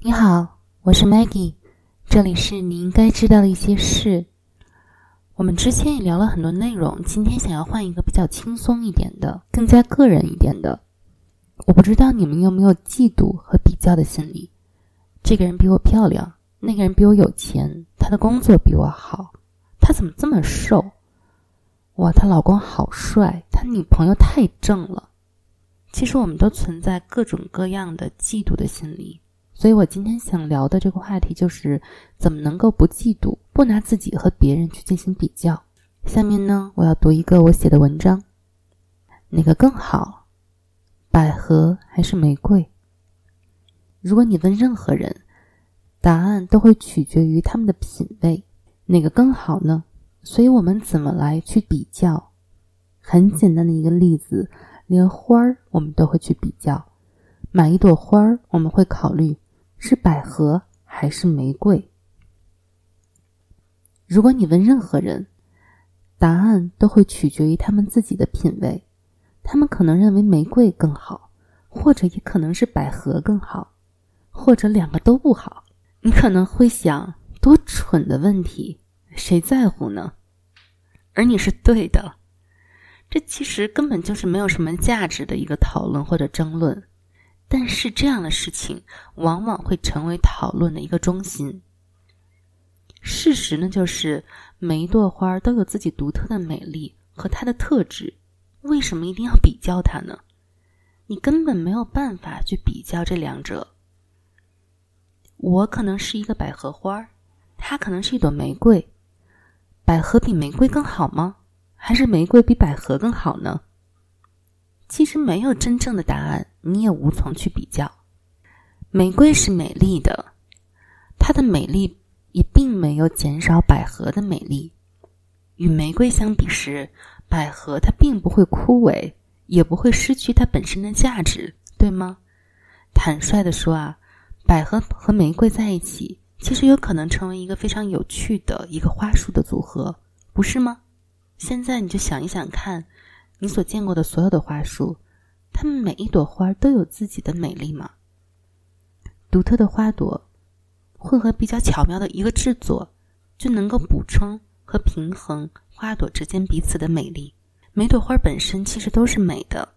你好，我是 Maggie，这里是你应该知道的一些事。我们之前也聊了很多内容，今天想要换一个比较轻松一点的、更加个人一点的。我不知道你们有没有嫉妒和比较的心理？这个人比我漂亮，那个人比我有钱，他的工作比我好，他怎么这么瘦？哇，她老公好帅，他女朋友太正了。其实我们都存在各种各样的嫉妒的心理。所以我今天想聊的这个话题就是怎么能够不嫉妒，不拿自己和别人去进行比较。下面呢，我要读一个我写的文章，哪个更好，百合还是玫瑰？如果你问任何人，答案都会取决于他们的品味，哪个更好呢？所以我们怎么来去比较？很简单的一个例子，连花儿我们都会去比较，买一朵花儿，我们会考虑。是百合还是玫瑰？如果你问任何人，答案都会取决于他们自己的品味。他们可能认为玫瑰更好，或者也可能是百合更好，或者两个都不好。你可能会想：多蠢的问题，谁在乎呢？而你是对的，这其实根本就是没有什么价值的一个讨论或者争论。但是这样的事情往往会成为讨论的一个中心。事实呢，就是每一朵花都有自己独特的美丽和它的特质。为什么一定要比较它呢？你根本没有办法去比较这两者。我可能是一个百合花，它可能是一朵玫瑰。百合比玫瑰更好吗？还是玫瑰比百合更好呢？其实没有真正的答案，你也无从去比较。玫瑰是美丽的，它的美丽也并没有减少百合的美丽。与玫瑰相比时，百合它并不会枯萎，也不会失去它本身的价值，对吗？坦率的说啊，百合和玫瑰在一起，其实有可能成为一个非常有趣的一个花束的组合，不是吗？现在你就想一想看。你所见过的所有的花束，它们每一朵花都有自己的美丽吗？独特的花朵，混合比较巧妙的一个制作，就能够补充和平衡花朵之间彼此的美丽。每朵花本身其实都是美的，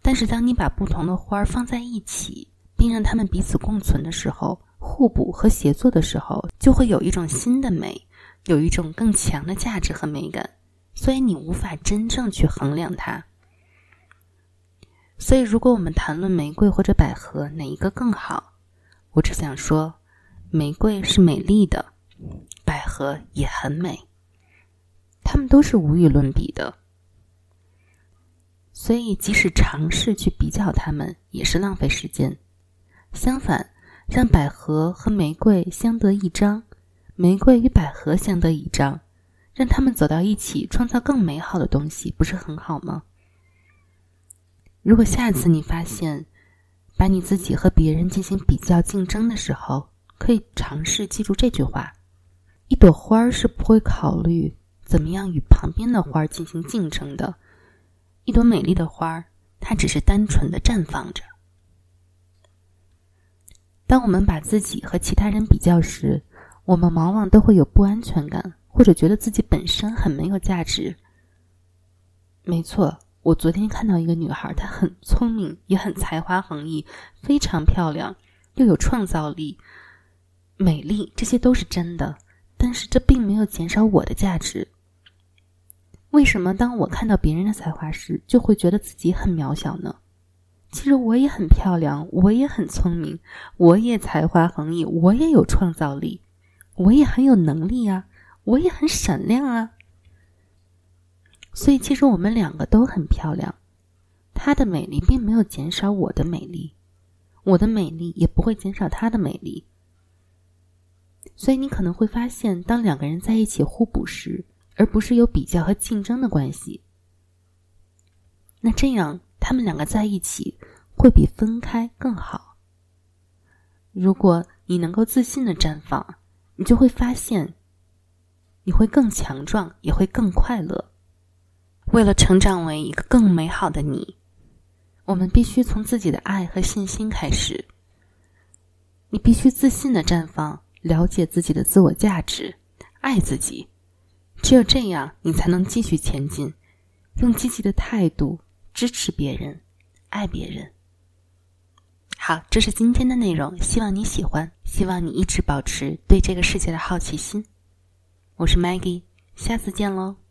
但是当你把不同的花放在一起，并让它们彼此共存的时候，互补和协作的时候，就会有一种新的美，有一种更强的价值和美感。所以你无法真正去衡量它。所以，如果我们谈论玫瑰或者百合哪一个更好，我只想说，玫瑰是美丽的，百合也很美，它们都是无与伦比的。所以，即使尝试去比较它们，也是浪费时间。相反，让百合和玫瑰相得益彰，玫瑰与百合相得益彰。让他们走到一起，创造更美好的东西，不是很好吗？如果下次你发现，把你自己和别人进行比较竞争的时候，可以尝试记住这句话：一朵花儿是不会考虑怎么样与旁边的花儿进行竞争的。一朵美丽的花儿，它只是单纯的绽放着。当我们把自己和其他人比较时，我们往往都会有不安全感。或者觉得自己本身很没有价值。没错，我昨天看到一个女孩，她很聪明，也很才华横溢，非常漂亮，又有创造力、美丽，这些都是真的。但是这并没有减少我的价值。为什么当我看到别人的才华时，就会觉得自己很渺小呢？其实我也很漂亮，我也很聪明，我也才华横溢，我也有创造力，我也很有能力啊。我也很闪亮啊，所以其实我们两个都很漂亮。她的美丽并没有减少我的美丽，我的美丽也不会减少她的美丽。所以你可能会发现，当两个人在一起互补时，而不是有比较和竞争的关系，那这样他们两个在一起会比分开更好。如果你能够自信的绽放，你就会发现。你会更强壮，也会更快乐。为了成长为一个更美好的你，我们必须从自己的爱和信心开始。你必须自信的绽放，了解自己的自我价值，爱自己。只有这样，你才能继续前进，用积极的态度支持别人，爱别人。好，这是今天的内容，希望你喜欢，希望你一直保持对这个世界的好奇心。我是 Maggie，下次见喽。